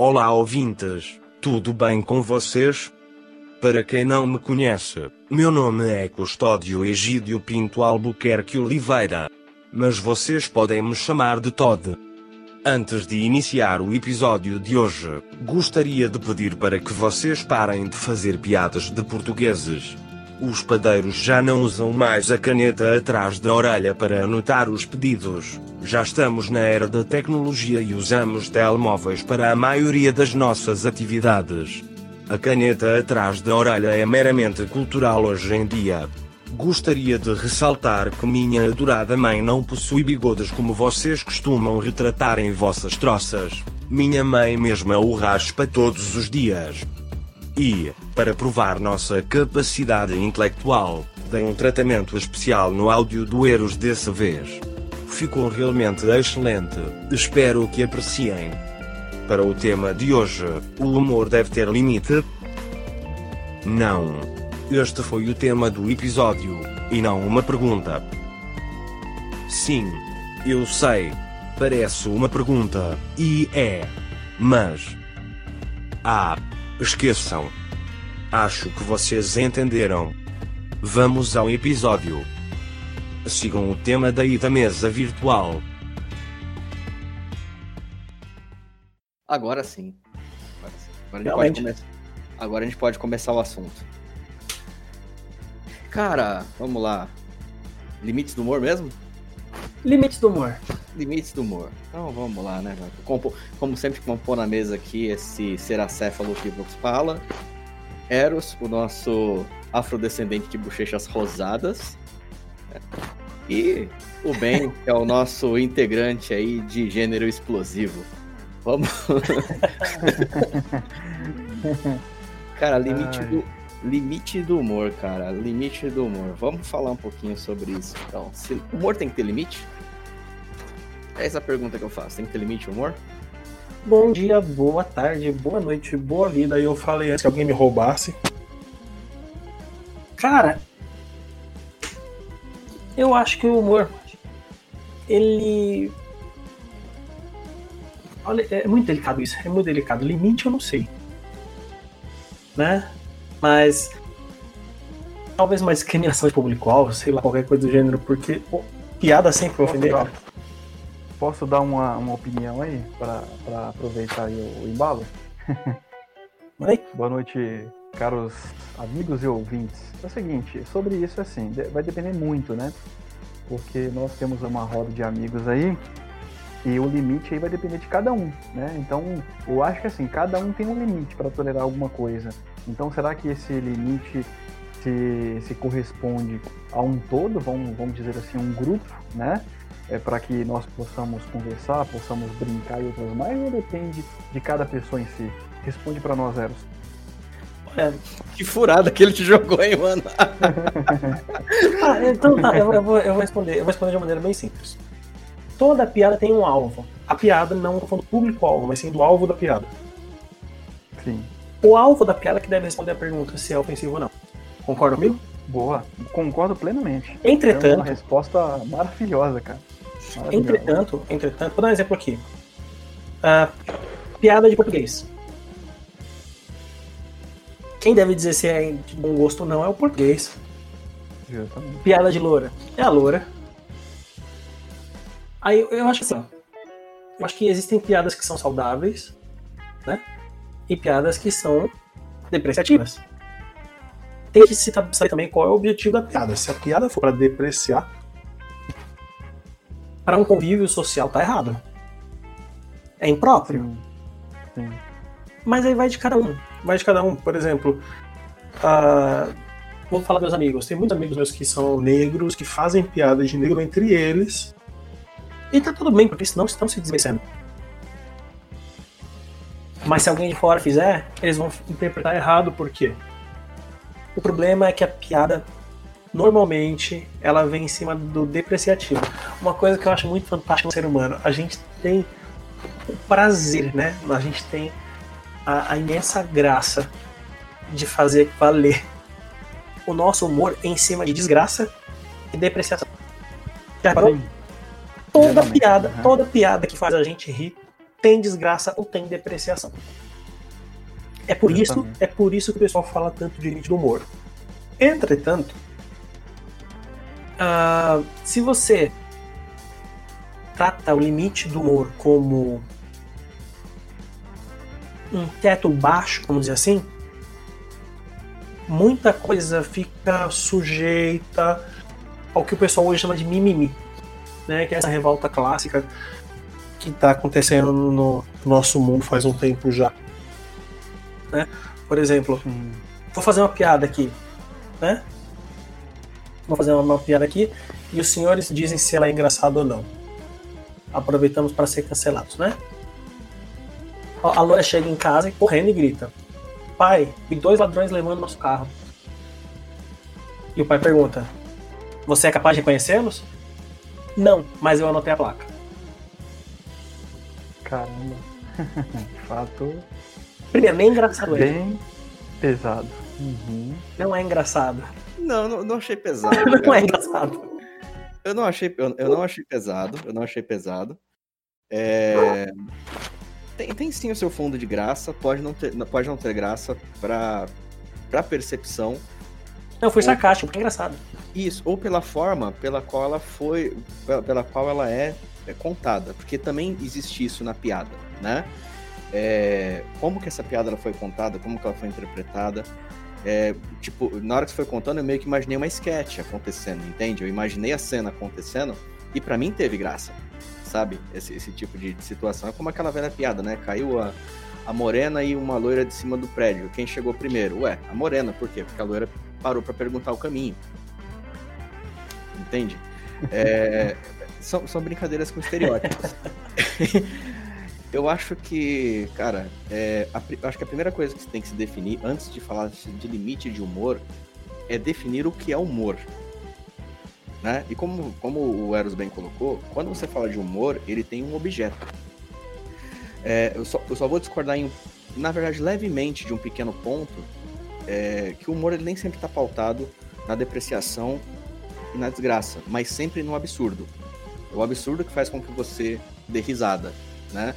Olá ouvintes, tudo bem com vocês? Para quem não me conhece, meu nome é Custódio Egídio Pinto Albuquerque Oliveira. Mas vocês podem me chamar de Todd. Antes de iniciar o episódio de hoje, gostaria de pedir para que vocês parem de fazer piadas de portugueses. Os padeiros já não usam mais a caneta atrás da orelha para anotar os pedidos. Já estamos na era da tecnologia e usamos telemóveis para a maioria das nossas atividades. A caneta atrás da orelha é meramente cultural hoje em dia. Gostaria de ressaltar que minha adorada mãe não possui bigodes como vocês costumam retratar em vossas troças. Minha mãe mesma o raspa todos os dias. E, para provar nossa capacidade intelectual, dei um tratamento especial no áudio do Eros dessa vez. Ficou realmente excelente, espero que apreciem. Para o tema de hoje, o humor deve ter limite? Não. Este foi o tema do episódio, e não uma pergunta. Sim, eu sei. Parece uma pergunta, e é. Mas. Ah, esqueçam. Acho que vocês entenderam. Vamos ao episódio. Sigam o tema daí da mesa virtual. Agora sim. Agora, sim. Agora, a gente pode Realmente. começar- Agora a gente pode começar o assunto. Cara, vamos lá. Limites do humor mesmo? Limites do humor. Limites do humor. Então vamos lá, né? Como, como sempre, compor na mesa aqui esse seracéfalo que vos fala. Eros, o nosso afrodescendente de bochechas rosadas. E o Ben, que é o nosso integrante aí de gênero explosivo. Vamos. cara, limite Ai. do, limite do humor, cara. Limite do humor. Vamos falar um pouquinho sobre isso. Então, se, humor tem que ter limite? É essa a pergunta que eu faço. Tem que ter limite humor? Bom dia, boa tarde, boa noite, boa vida. Eu falei antes que alguém me roubasse. Cara, eu acho que o humor, ele. Olha, é muito delicado isso, é muito delicado. Limite eu não sei. Né? Mas. Talvez uma discriminação de público-alvo, sei lá, qualquer coisa do gênero, porque pô, piada sempre vai ofender. Cara. Posso dar uma, uma opinião aí, para aproveitar aí o, o embalo? Oi? Boa noite, caros amigos e ouvintes. É o seguinte, sobre isso, assim, vai depender muito, né? Porque nós temos uma roda de amigos aí e o limite aí vai depender de cada um, né? Então, eu acho que assim, cada um tem um limite para tolerar alguma coisa. Então, será que esse limite se, se corresponde a um todo, vamos, vamos dizer assim, um grupo, né? É para que nós possamos conversar, possamos brincar e outras mais, ou depende de cada pessoa em si? Responde para nós, Eros. É, Que furada que ele te jogou, hein, mano? Ah, então tá, eu, eu vou, eu vou responder, eu vou responder de uma maneira bem simples. Toda piada tem um alvo. A piada não tô falando do público-alvo, mas sim do alvo da piada. Sim. O alvo da piada que deve responder a pergunta se é ofensivo ou não. Concorda comigo? Boa, concordo plenamente. É uma Entretanto, resposta maravilhosa, cara. Entretanto, entretanto, vou dar um exemplo aqui. Ah, piada de português. Quem deve dizer se é de bom gosto ou não é o português. Justamente. Piada de loura. É a loura. Aí eu, eu acho assim, eu acho que existem piadas que são saudáveis, né? E piadas que são depreciativas. Tem que se saber também qual é o objetivo da piada. Se a piada for para depreciar, para um convívio social tá errado. É impróprio. Sim. Mas aí vai de cada um. Vai de cada um. Por exemplo, ah, vou falar dos meus amigos. Tem muitos amigos meus que são negros, que fazem piadas de negro entre eles. E tá tudo bem, porque senão estão se desmerecendo. Mas se alguém de fora fizer, eles vão interpretar errado, por quê? O problema é que a piada, normalmente, ela vem em cima do depreciativo. Uma coisa que eu acho muito fantástica no ser humano, a gente tem o prazer, né? A gente tem a, a imensa graça de fazer valer o nosso humor em cima de desgraça e depreciação. Sim. Toda piada, aham. toda piada que faz a gente rir tem desgraça ou tem depreciação. É por isso, é por isso que o pessoal fala tanto de limite do humor. Entretanto, ah, se você trata o limite do humor como um teto baixo, vamos dizer assim, muita coisa fica sujeita ao que o pessoal hoje chama de mimimi, né? Que é essa revolta clássica que está acontecendo no nosso mundo faz um tempo já. Né? Por exemplo, vou fazer uma piada aqui, né? Vou fazer uma, uma piada aqui e os senhores dizem se ela é engraçada ou não. Aproveitamos para ser cancelados, né? A a Loura chega em casa e correndo e grita: Pai, vi dois ladrões levando nosso carro. E o pai pergunta: Você é capaz de reconhecê-los? Não, mas eu anotei a placa. Caramba. De fato, Primeiro, nem engraçado é. bem pesado. Uhum. Não é engraçado. Não, não, não achei pesado. Não cara. é engraçado. Eu não achei, eu, eu não achei pesado, eu não achei pesado. É, Tem, tem sim o seu fundo de graça, pode não ter, pode não ter graça pra, pra percepção. Não, foi sarcástico, porque é engraçado. Isso, ou pela forma pela qual ela foi, pela, pela qual ela é, é contada, porque também existe isso na piada, né? É, como que essa piada ela foi contada, como que ela foi interpretada. É, tipo, na hora que você foi contando, eu meio que imaginei uma sketch acontecendo, entende? Eu imaginei a cena acontecendo e pra mim teve graça, sabe? Esse, esse tipo de situação. É como aquela velha piada, né? Caiu a, a morena e uma loira de cima do prédio. Quem chegou primeiro? Ué, a morena. Por quê? Porque a loira parou pra perguntar o caminho. Entende? É, são, são brincadeiras com estereótipos. Eu acho que, cara, é, a acho que a primeira coisa que você tem que se definir, antes de falar de limite de humor, é definir o que é humor. Né? E como, como o Eros bem colocou, quando você fala de humor, ele tem um objeto. É, eu, só, eu só vou discordar, em, na verdade, levemente de um pequeno ponto, é, que o humor ele nem sempre está pautado na depreciação e na desgraça, mas sempre no absurdo. É o absurdo que faz com que você dê risada, né?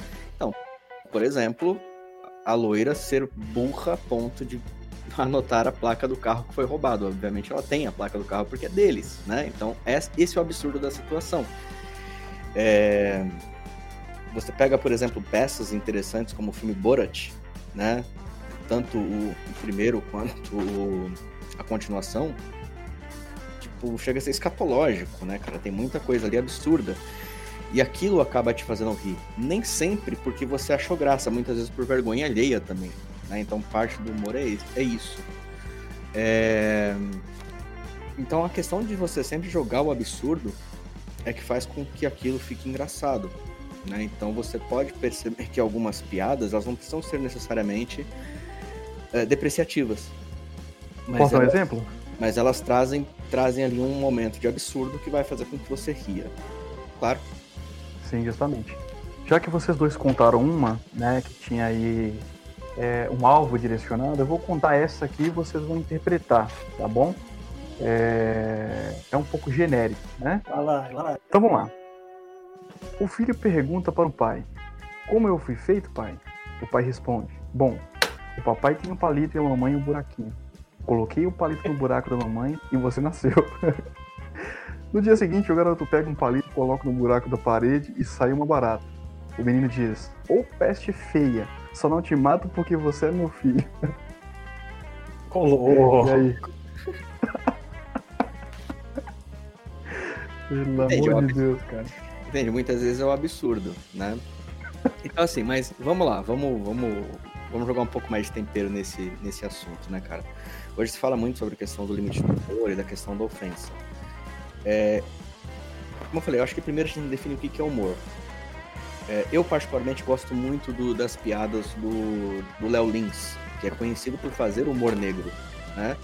Por exemplo, a loira ser burra a ponto de anotar a placa do carro que foi roubado. Obviamente ela tem a placa do carro porque é deles, né? Então, es- esse é o absurdo da situação. É, Você pega, por exemplo, peças interessantes como o filme Borat, né? Tanto o, primeiro quanto a continuação, tipo, chega a ser escatológico, né, cara? Tem muita coisa ali absurda. E aquilo acaba te fazendo rir. Nem sempre porque você achou graça, muitas vezes por vergonha alheia também. Né? Então parte do humor é isso. É isso. É, Então a questão de você sempre jogar o absurdo é que faz com que aquilo fique engraçado. Né? Então você pode perceber que algumas piadas elas não precisam ser necessariamente é, depreciativas. Mas Posso dar um elas- exemplo? mas elas trazem, trazem ali um momento de absurdo que vai fazer com que você ria. Claro. Sim, justamente. Já que vocês dois contaram uma, né, que tinha aí é, um alvo direcionado, eu vou contar essa aqui e vocês vão interpretar, tá bom? É, é um pouco genérico, né? Vai lá, vai lá. Então vamos lá. O filho pergunta para o pai: Como eu fui feito, pai? O pai responde: Bom, o papai tem um palito e a mamãe um buraquinho. Coloquei o palito no buraco da mamãe e você nasceu. No dia seguinte, o garoto pega um palito, coloca no buraco da parede e sai uma barata. O menino diz: Ô peste feia, só não te mato porque você é meu filho. Colou. E aí? Pelo Entendi, amor óbvio. de Deus, cara. Entende? Muitas vezes é o absurdo, né? Então assim, mas vamos lá, vamos, vamos, vamos jogar um pouco mais de tempero nesse, nesse assunto, né, cara? Hoje se fala muito sobre a questão do limite do humor e da questão da ofensa. É, como eu falei, eu acho que primeiro a gente definir o que é humor. É, eu particularmente gosto muito do- das piadas do do Léo Lins, que é conhecido por fazer humor negro, né?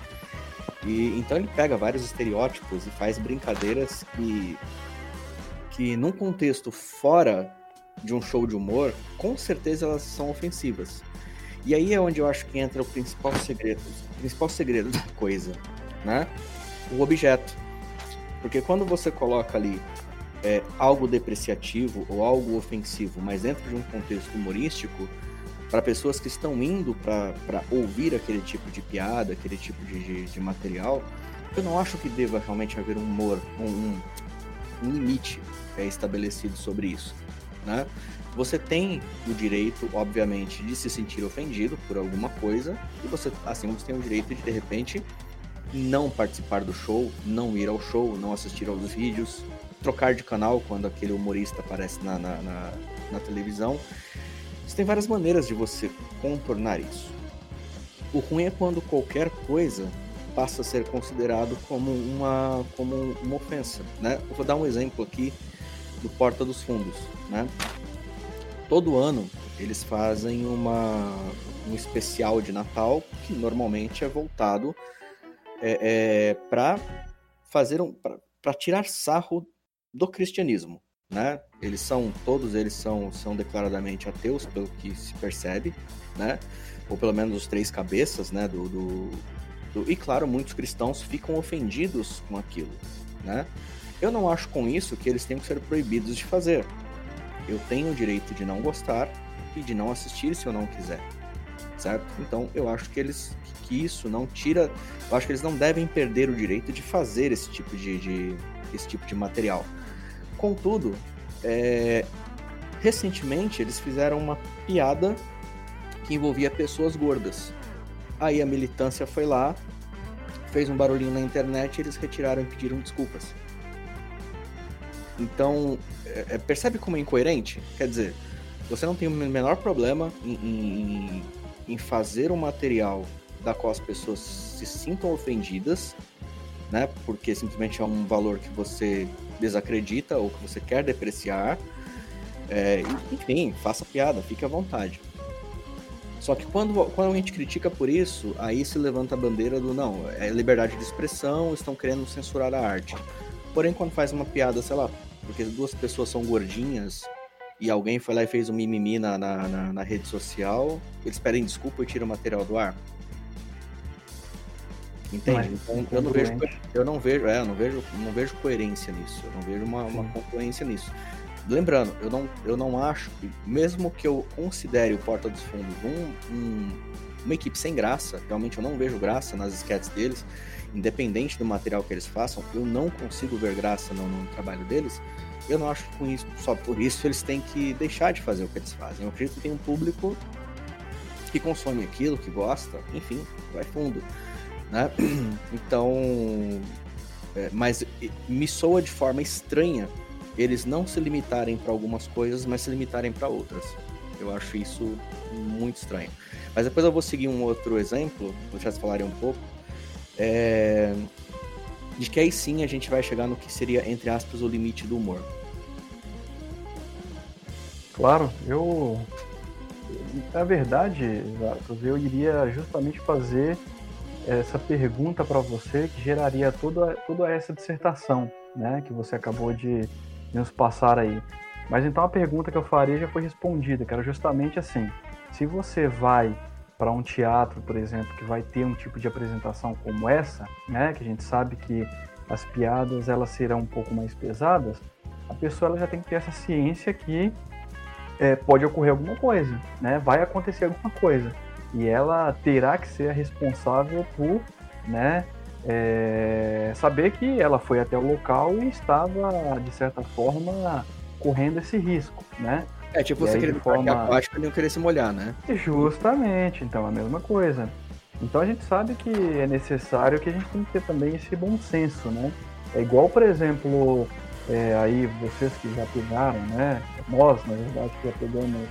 E então ele pega vários estereótipos e faz brincadeiras que que num contexto fora de um show de humor, com certeza elas são ofensivas. E aí é onde eu acho que entra o principal segredo, o principal segredo da coisa, né? O objeto. Porque quando você coloca ali é, algo depreciativo ou algo ofensivo, mas dentro de um contexto humorístico, para pessoas que estão indo para ouvir aquele tipo de piada, aquele tipo de, de, de, material, eu não acho que deva realmente haver um humor, um, um limite é, estabelecido sobre isso. Né? Você tem o direito, obviamente, de se sentir ofendido por alguma coisa, e você, assim, você tem o direito de, de repente, não participar do show, não ir ao show, não assistir aos vídeos, trocar de canal quando aquele humorista aparece na, na, na, na televisão. Você tem várias maneiras de você contornar isso. O ruim é quando qualquer coisa passa a ser considerado como uma, como uma ofensa. Né? Eu vou dar um exemplo aqui do Porta dos Fundos. Né? Todo ano eles fazem uma, um especial de Natal que normalmente é voltado é, é, para fazer um para tirar sarro do cristianismo, né? Eles são todos eles são são declaradamente ateus pelo que se percebe, né? Ou pelo menos os três cabeças, né? Do, do, do... e claro muitos cristãos ficam ofendidos com aquilo, né? Eu não acho com isso que eles tenham que ser proibidos de fazer. Eu tenho o direito de não gostar e de não assistir se eu não quiser certo? Então eu acho que eles que isso não tira, eu acho que eles não devem perder o direito de fazer esse tipo de, de esse tipo de material. Contudo, é, recentemente eles fizeram uma piada que envolvia pessoas gordas. Aí a militância foi lá, fez um barulhinho na internet eles retiraram e pediram desculpas. Então, é, é percebe como é incoerente? Quer dizer, você não tem o menor problema em, em, em fazer um material da qual as pessoas se sintam ofendidas, né? Porque simplesmente é um valor que você desacredita ou que você quer depreciar. É, enfim, faça piada, fique à vontade. Só que quando, quando a gente critica por isso, aí se levanta a bandeira do não, é liberdade de expressão, estão querendo censurar a arte. Porém, quando faz uma piada, sei lá, porque duas pessoas são gordinhas e alguém foi lá e fez um mimimi na, na, na, na rede social, eles pedem desculpa e tiram o material do ar. Entende? Então, eu não vejo, eu não vejo, é, eu não vejo, não vejo coerência nisso. Eu não vejo uma, uma nisso. Lembrando, eu não, eu não acho, mesmo que eu considere o Porta dos Fundos um, um, uma equipe sem graça, realmente eu não vejo graça nas sketches deles, independente do material que eles façam, eu não consigo ver graça no, no trabalho deles eu não acho que com isso, só por isso eles têm que deixar de fazer o que eles fazem. Eu acredito que tem um público que consome aquilo, que gosta, enfim, vai fundo. Né? Então, é, mas me soa de forma estranha eles não se limitarem para algumas coisas, mas se limitarem para outras. Eu acho isso muito estranho. Mas depois eu vou seguir um outro exemplo, vocês falarem um pouco, é, de que aí sim a gente vai chegar no que seria, entre aspas, o limite do humor. Claro, eu. Na verdade, eu iria justamente fazer essa pergunta para você que geraria toda, toda essa dissertação né, que você acabou de nos passar aí. Mas então a pergunta que eu faria já foi respondida, que era justamente assim: se você vai para um teatro, por exemplo, que vai ter um tipo de apresentação como essa, né, que a gente sabe que as piadas elas serão um pouco mais pesadas, a pessoa ela já tem que ter essa ciência que é, pode ocorrer alguma coisa, né? Vai acontecer alguma coisa. E ela terá que ser a responsável por, né? É, saber que ela foi até o local e estava, de certa forma, correndo esse risco, né? É, tipo e você querer forma aquático e não querer se molhar, né? Justamente, então a mesma coisa. Então a gente sabe que é necessário que a gente tem que ter também esse bom senso, né? É igual, por exemplo, é, aí vocês que já pegaram, né? Nós, na verdade, já pegamos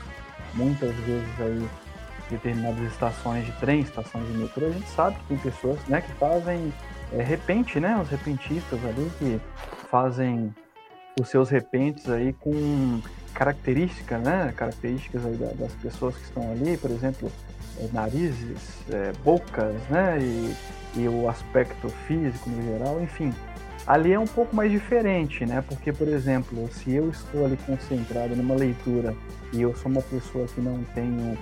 muitas vezes aí determinadas estações de trem, estações de metrô, a gente sabe que tem pessoas né, que fazem é, repente, né? Os repentistas ali que fazem os seus repentes aí com características, né? Características aí das pessoas que estão ali, por exemplo, é, narizes, é, bocas, né? E, e o aspecto físico no geral, enfim. Ali é um pouco mais diferente, né? Porque, por exemplo, se eu estou ali concentrado numa leitura e eu sou uma pessoa que não tenho.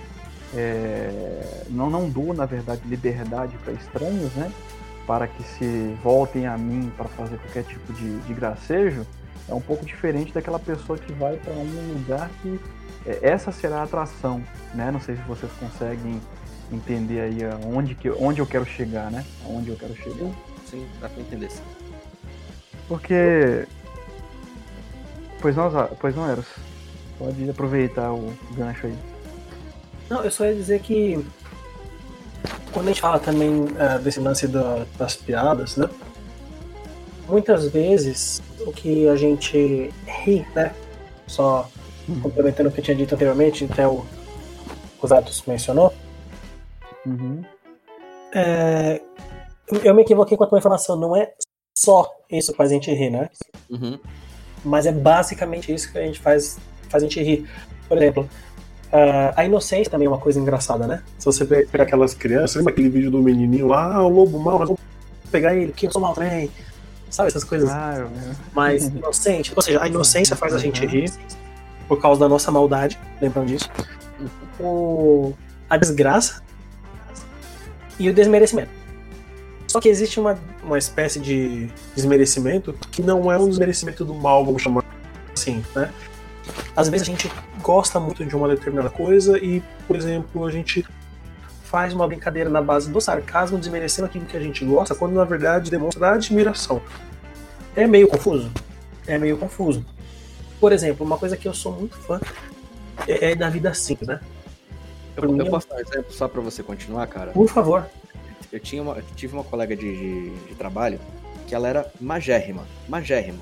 É, não, não dou, na verdade, liberdade para estranhos, né? Para que se voltem a mim para fazer qualquer tipo de, de gracejo, é um pouco diferente daquela pessoa que vai para um lugar que é, essa será a atração, né? Não sei se vocês conseguem entender aí onde, que, onde eu quero chegar, né? Onde eu quero chegar. Sim, dá pra entender sim. Porque. Pois não, pois não, Eros. Pode aproveitar o gancho aí. Não, eu só ia dizer que quando a gente fala também uh, desse lance da, das piadas, né? Muitas vezes o que a gente ri, né? Só uhum. complementando o que eu tinha dito anteriormente, até o Zatos mencionou. Uhum. É, eu me equivoquei com a tua informação, não é só isso faz a gente rir, né? Uhum. Mas é basicamente isso que a gente faz, faz a gente rir. Por exemplo, Uh, a inocência também é uma coisa engraçada, né? Se você pegar aquelas crianças, lembra aquele vídeo do menininho lá, ah, o lobo mal, nós vamos pegar ele, que eu sou mal também. Sabe, essas coisas ah, mais inocente. Ou seja, a inocência faz a gente rir por causa da nossa maldade, lembrando disso. O, a desgraça e o desmerecimento. Só que existe uma, uma espécie de desmerecimento que não é um desmerecimento do mal, vamos chamar assim, né? Às vezes a gente gosta muito de uma determinada coisa e, por exemplo, a gente faz uma brincadeira na base do sarcasmo, desmerecendo aquilo que a gente gosta, quando na verdade demonstra admiração. É meio confuso. É meio confuso. Por exemplo, uma coisa que eu sou muito fã é, é da vida simples, né? Eu, eu posso dar um exemplo só para você continuar, cara? Por favor. Eu, tinha uma, eu tive uma colega de, de, de trabalho que ela era magérrima. Magérrima.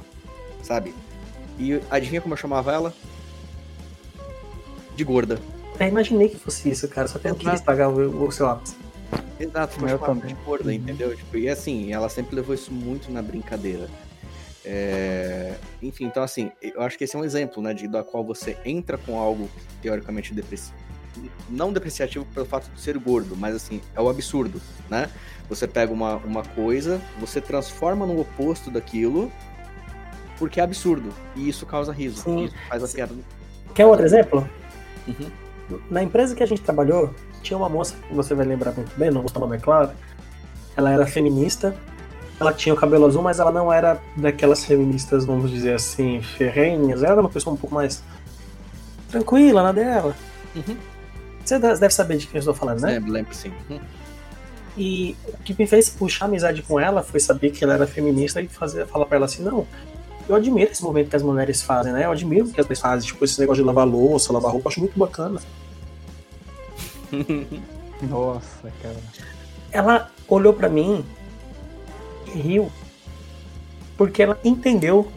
Sabe? E adivinha como eu chamava ela? De gorda. É, imaginei que fosse isso, cara. Só que eu não quis pagar o, o seu lápis. Exato, mas de gorda, uhum. entendeu? Tipo, e assim, ela sempre levou isso muito na brincadeira. É... Enfim, então assim, eu acho que esse é um exemplo, né, de da qual você entra com algo teoricamente depressivo. Não depreciativo pelo fato de ser gordo, mas assim, é o absurdo, né? Você pega uma, uma coisa, você transforma no oposto daquilo porque é absurdo. E isso causa riso. Sim. Isso faz a piada. Quer outro exemplo? Uhum. Na empresa que a gente trabalhou, tinha uma moça, que você vai lembrar muito bem, não vou falar nome é claro. Ela era feminista, ela tinha o cabelo azul, mas ela não era daquelas feministas, vamos dizer assim, ferrenhas. Ela era uma pessoa um pouco mais tranquila na dela. Uhum. Você deve saber de quem eu estou falando, né? Lembro, lembro sim. E o que me fez puxar amizade com ela foi saber que ela era feminista e fazer, falar para ela assim: não, eu admiro esse movimento que as mulheres fazem, né? Eu admiro o que as mulheres fazem, tipo, esse negócio de lavar louça, lavar roupa, eu acho muito bacana. Nossa, cara. Ela olhou para mim e riu. Porque ela entendeu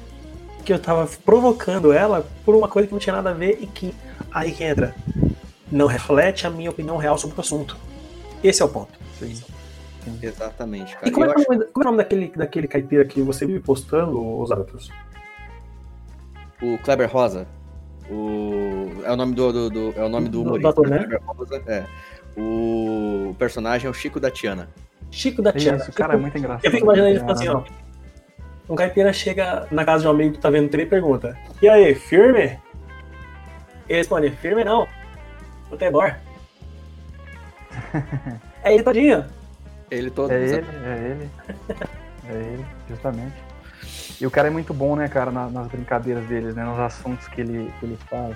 que eu tava provocando ela por uma coisa que não tinha nada a ver e que aí que entra. Não reflete a minha opinião real sobre o assunto. Esse é o ponto. Sim. Exatamente, cara. E como, é, acho... como é, o nome daquele, daquele caipira que você vive postando, os Atos? O Kleber Rosa. O... É o nome do, do, do é o nome do humorista. Do ator, né? Kleber Rosa, é. O personagem é o Chico da Tiana. Chico da Tiana. Isso, cara, é muito engraçado. Eu fico imaginando ele assim, ó. Um caipira chega na casa de um amigo que tá vendo TV e pergunta: E aí, firme? Ele responde: Firme não. O Tebor. é ele todinho. Ele todo. É ele, é ele. É ele, justamente. E o cara é muito bom, né, cara, nas brincadeiras deles, né, nos assuntos que ele, que ele faz.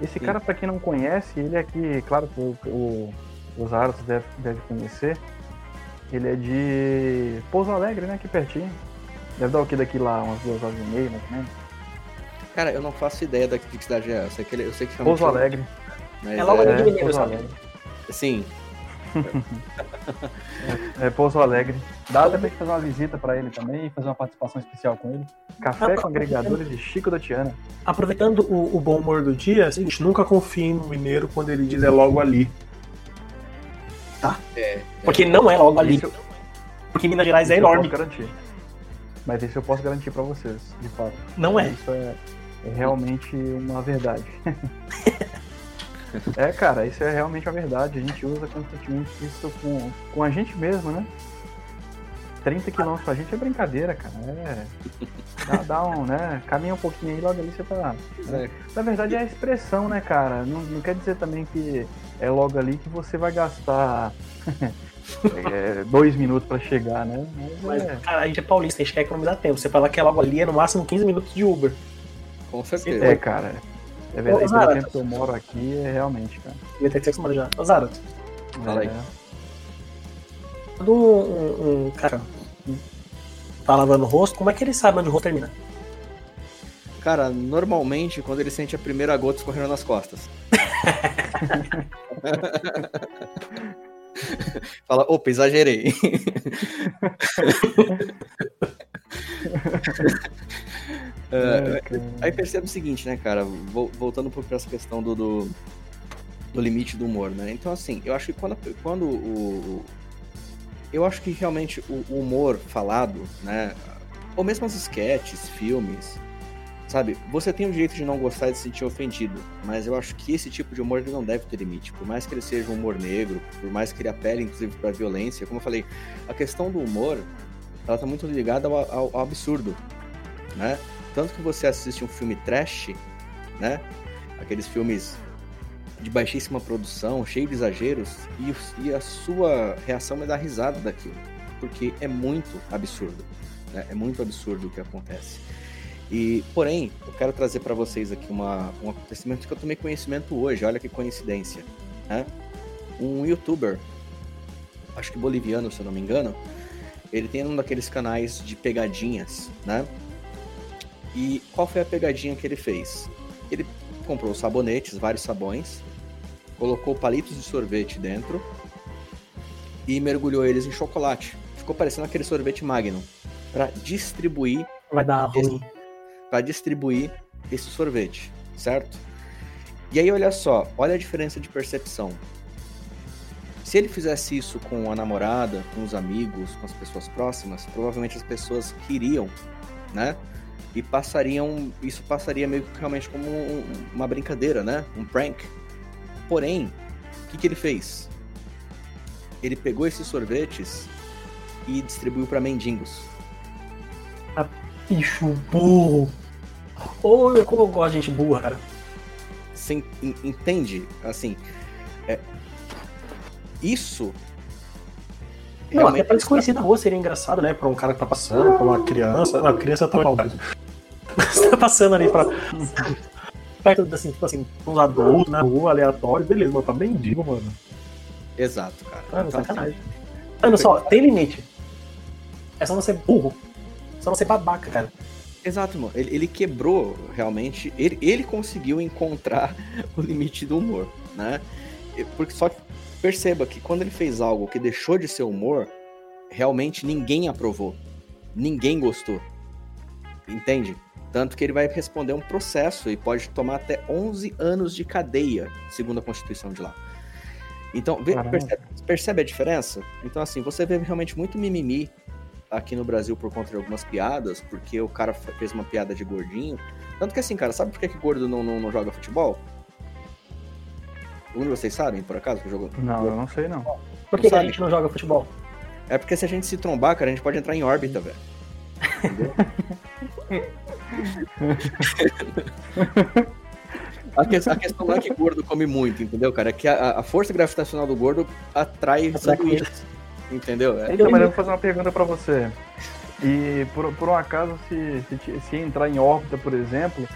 Esse Sim. cara, para quem não conhece, ele é aqui, claro que o, o, os Arthur deve, deve conhecer. Ele é de Pouso Alegre, né, aqui pertinho. Deve dar o que daqui lá, umas duas horas e meia, mais ou menos. Cara, eu não faço ideia daqui de que cidade é. Eu sei que, ele, eu sei que Pouso Alegre. É logo ali de Mineiro, Alegre. Sim, é, Pouso Alegre. Dá também fazer uma visita para ele também, fazer uma participação especial com ele. Café com agregadores de Chico da Tiana. Aproveitando o, o, bom humor do dia, é a gente nunca confie no mineiro quando ele diz é logo ali. Tá? É, é. Porque não é logo ali. Porque Minas Gerais é enorme. Eu posso garantir. Mas isso eu posso garantir para vocês, de fato. Não é. Isso é, é realmente uma verdade. É, cara, isso é realmente a verdade. A gente usa constantemente isso com, com a gente mesmo, né? 30 km pra gente é brincadeira, cara. É. Dá, dá, um, né? Caminha um pouquinho aí, logo ali você tá. Né? Na verdade é a expressão, né, cara? Não, não quer dizer também que é logo ali que você vai gastar é, dois minutos pra chegar, né? Mas, Mas é... cara, a gente é paulista, a gente quer economizar tempo. Você falar que é logo ali é no máximo 15 minutos de Uber. Com certeza. É, cara. É verdade. Ô, Pelo Zara. tempo que eu moro aqui, é realmente, cara. Devia ter que ser acostumado já. Ô, Zara, Fala aí. É. quando um, um cara tá lavando o rosto, como é que ele sabe onde o rosto termina? Cara, normalmente quando ele sente a primeira gota escorrendo nas costas. Fala, opa, exagerei. Cara. Aí percebe o seguinte, né, cara? Vol- Voltando pra essa questão do, do, do limite do humor, né? Então, assim, eu acho que quando, quando o. Eu acho que realmente o, o humor falado, né? Ou mesmo as sketches, filmes, sabe? Você tem o direito de não gostar e de se sentir ofendido, mas eu acho que esse tipo de humor ele não deve ter limite. Por mais que ele seja um humor negro, por mais que ele apele, inclusive, pra violência, como eu falei, a questão do humor, ela tá muito ligada ao, ao- ao absurdo, né? Tanto que você assiste um filme trash, né? Aqueles filmes de baixíssima produção, cheio de exageros, e, e a sua reação é dar risada daquilo. Porque é muito absurdo. Né? É muito absurdo o que acontece. E, porém, eu quero trazer para vocês aqui uma, um acontecimento que eu tomei conhecimento hoje. Olha que coincidência. Né? Um youtuber, acho que boliviano, se eu não me engano, ele tem um daqueles canais de pegadinhas, né? E qual foi a pegadinha que ele fez? Ele comprou sabonetes, vários sabões, colocou palitos de sorvete dentro e mergulhou eles em chocolate. Ficou parecendo aquele sorvete Magnum para distribuir, Vai dar ruim. para distribuir esse sorvete, certo? E aí olha só, olha a diferença de percepção. Se ele fizesse isso com a namorada, com os amigos, com as pessoas próximas, provavelmente as pessoas ririam, né? E passariam, isso passaria meio que realmente como um- uma brincadeira, né? Um prank. Porém, o que, que ele fez? Ele pegou esses sorvetes e distribuiu para mendigos. Bicho burro. Ou como eu gosto de gente burra, cara. Você en- entende? Assim, é, isso Não, até pra desconhecido na rua seria engraçado, né? Pra um cara que tá passando, pra uma criança. Não, criança tá mal. passando ali pra. Perto, assim, tipo assim, uns adultos na rua, aleatório, beleza, mas pra mendigo, mano. Exato, cara. Mano, Então, sacanagem. Mano, só, tem limite. É só não ser burro. Só não ser babaca, cara. Exato, mano. Ele, ele quebrou realmente. Ele, ele conseguiu encontrar o limite do humor, né? Porque só perceba que quando ele fez algo que deixou de ser humor, realmente ninguém aprovou. Ninguém gostou. Entende? Tanto que ele vai responder um processo e pode tomar até 11 anos de cadeia, segundo a Constituição de lá. Então, vê- percebe, percebe a diferença? Então, assim, você vê realmente muito mimimi aqui no Brasil por conta de algumas piadas, porque o cara fe- fez uma piada de gordinho. Tanto que assim, cara, sabe por que, que gordo não, não, não joga futebol? Algum de vocês sabem, por acaso, que jogou? Não, eu não sei não. Por que, que a gente não joga futebol? É porque se a gente se trombar, cara, a gente pode entrar em órbita, velho. Entendeu? A, que- a questão não é que gordo come muito, entendeu, cara? É que a, a força gravitacional do gordo atrai sanduíches. Entendeu? É. Então, mas eu vou fazer uma pergunta pra você. E por, por um acaso, se, se, se entrar em órbita, por exemplo,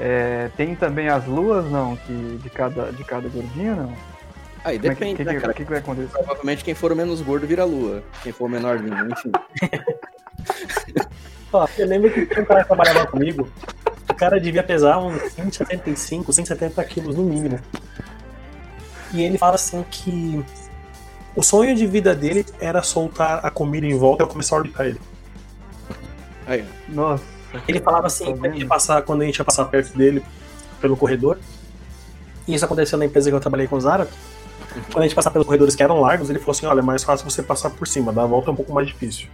é, tem também as luas, não? Que, de, cada, de cada gordinho, não? Aí Como é que- depende, que, né, que, cara? que, que vai acontecer? Provavelmente quem for o menos gordo vira lua. Quem for o menorzinho, enfim. Ó, eu lembro que um cara que trabalhava comigo. O cara devia pesar uns 175, 170 quilos no mínimo. E ele fala assim que o sonho de vida dele era soltar a comida em volta e eu começar a orbitar ele. Aí, Nossa. Ele falava assim, Tá quando a, gente ia vendo? passar, quando a gente ia passar perto dele pelo corredor. E isso aconteceu na empresa que eu trabalhei com o Zara. Quando a gente passar pelos corredores que eram largos, ele falou assim: olha, é mais fácil você passar por cima, dar a volta é um pouco mais difícil.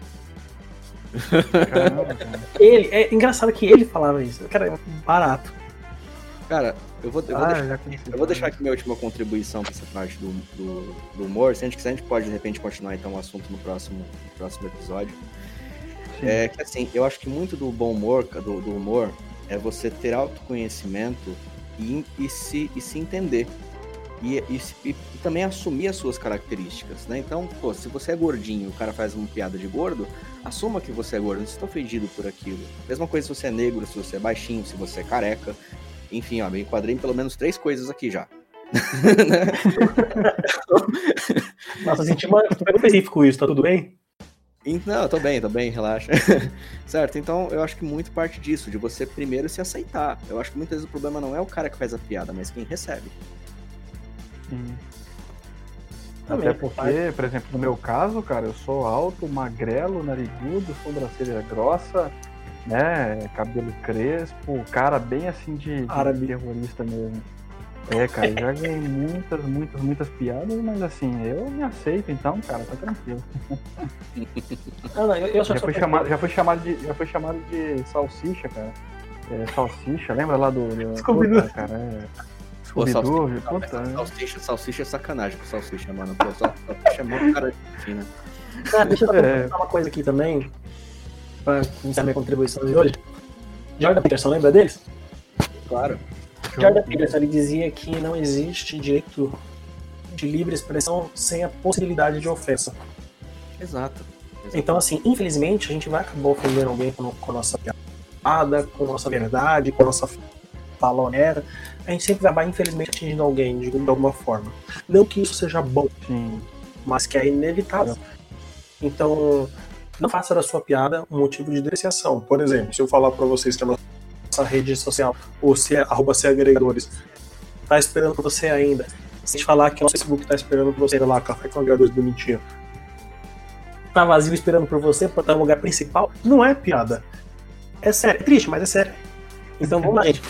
Caramba, cara. Ele, é engraçado que ele falava isso. Cara, é barato. cara, eu vou, eu vou Ah, deixar já conheci. Eu vou deixar aqui minha última contribuição para essa parte do, do, do humor. Se a gente quiser, a gente pode de repente continuar então o assunto no próximo, no próximo episódio. Sim. É que assim, eu acho que muito do bom humor, do, do humor, é você ter autoconhecimento e, e, se, e se entender. E, e, e, também assumir as suas características, né? Então, pô, se você é gordinho e o cara faz uma piada de gordo, assuma que você é gordo, não está ofendido por aquilo. Mesma coisa se você é negro, se você é baixinho, se você é careca. Enfim, ó, eu enquadrei em pelo menos três coisas aqui já. Nossa, senti uma específico isso, tá tudo bem? Não, tô bem, tô bem, relaxa. certo, então eu acho que muito parte disso, de você primeiro se aceitar. Eu acho que muitas vezes o problema não é o cara que faz a piada, mas quem recebe. Sim. Também, Até porque, por exemplo, no meu caso, cara, eu sou alto, magrelo, narigudo, sobrancelha grossa, né? Cabelo crespo, cara bem assim de, de terrorista mesmo. É, cara, já ganhei muitas, muitas, muitas piadas, mas assim, eu me aceito então, cara, tá tranquilo. Não, não, eu, eu já, fui chamado, já, fui chamado de, já fui chamado de salsicha, cara. É, salsicha, lembra lá do. do Scooby-Doo, cara? É. Pô, salsicha, puta, né? salsicha, salsicha é sacanagem com salsicha, mano. Pô, salsicha é muito cara de fina. Ah, deixa eu é. uma coisa aqui também, pra iniciar minha contribuição de hoje. Jordan Peterson, lembra deles? Claro. Jordan Peterson ele dizia que não existe direito de livre expressão sem a possibilidade de ofensa. Exato. Exato. Então, assim, infelizmente, a gente vai acabar ofendendo alguém com, com a nossa piada, com a nossa verdade, com a nossa fala honesta. A gente sempre vai, infelizmente, atingindo alguém de alguma forma. Não que isso seja bom, Sim. mas que é inevitável. Então, não faça da sua piada um motivo de depreciação. Por exemplo, se eu falar para vocês que a nossa rede social, ou se é, arroba se agregadores, tá esperando por você ainda. Se a gente falar que o nosso Facebook tá esperando por você lá, café com agregadores bonitinho, tá vazio esperando por você pra estar no lugar principal, não é piada. É sério, é triste, mas é sério. Então vamos lá, gente.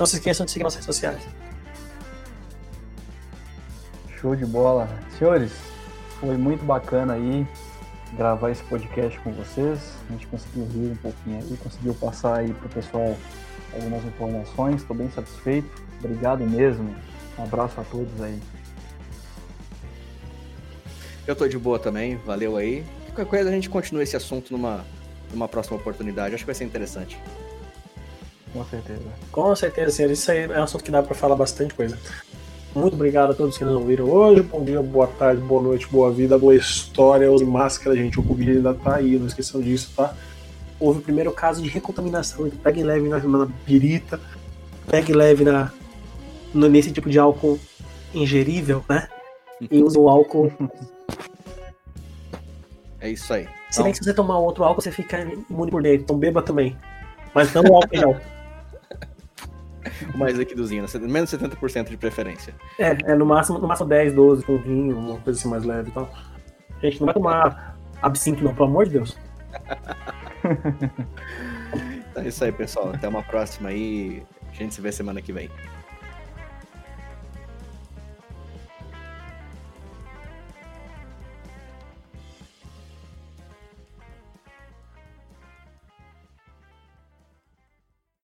Não se esqueçam de seguir nossas redes sociais. Show de bola. Senhores, foi muito bacana aí gravar esse podcast com vocês. A gente conseguiu rir um pouquinho aí, conseguiu passar aí pro pessoal algumas informações. Estou bem satisfeito. Obrigado mesmo. Um abraço a todos aí. Eu tô de boa também, valeu aí. Qualquer coisa a gente continua esse assunto numa, numa próxima oportunidade. Acho que vai ser interessante. Com certeza. Com certeza, senhor. Isso aí é um assunto que dá para falar bastante coisa. Muito obrigado a todos que nos ouviram hoje. Bom dia, boa tarde, boa noite, boa vida, boa história. Use máscara, gente. O Covid ainda tá aí, não esqueçam disso, tá? Houve o primeiro caso de recontaminação. Então pegue leve na, na birita, pegue leve na, no, nesse tipo de álcool ingerível, né? E use o álcool. É isso aí. Se bem que se você tomar outro álcool, você fica imune por dentro. Então beba também. Mas não o álcool gel. O mais líquidozinho, né? menos 70% de preferência. É, é no, máximo, no máximo 10, 12 com vinho, uma coisa assim mais leve e tal. Gente, não vai tomar absinto não, pelo amor de Deus. então é isso aí, pessoal. Até uma próxima aí. A gente se vê semana que vem.